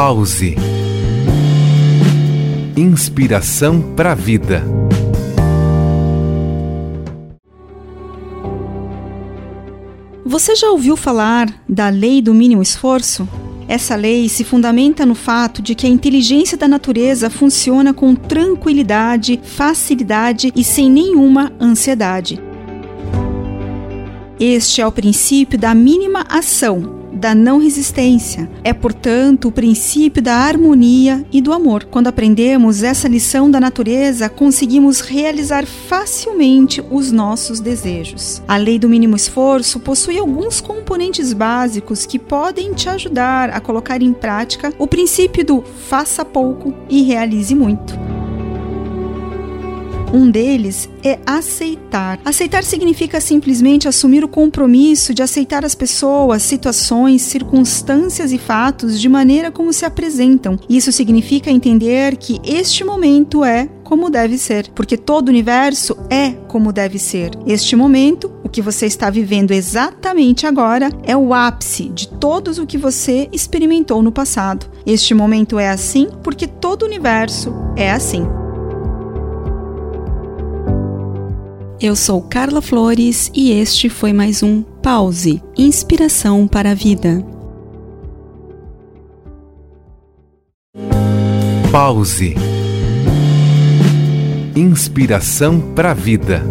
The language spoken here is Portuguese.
Pause. Inspiração para a vida. Você já ouviu falar da lei do mínimo esforço? Essa lei se fundamenta no fato de que a inteligência da natureza funciona com tranquilidade, facilidade e sem nenhuma ansiedade. Este é o princípio da mínima ação, da não resistência. É, portanto, o princípio da harmonia e do amor. Quando aprendemos essa lição da natureza, conseguimos realizar facilmente os nossos desejos. A lei do mínimo esforço possui alguns componentes básicos que podem te ajudar a colocar em prática o princípio do faça pouco e realize muito. Um deles é aceitar. Aceitar significa simplesmente assumir o compromisso de aceitar as pessoas, situações, circunstâncias e fatos de maneira como se apresentam. Isso significa entender que este momento é como deve ser, porque todo o universo é como deve ser. Este momento, o que você está vivendo exatamente agora, é o ápice de todos o que você experimentou no passado. Este momento é assim porque todo o universo é assim. Eu sou Carla Flores e este foi mais um Pause Inspiração para a Vida. Pause Inspiração para a Vida.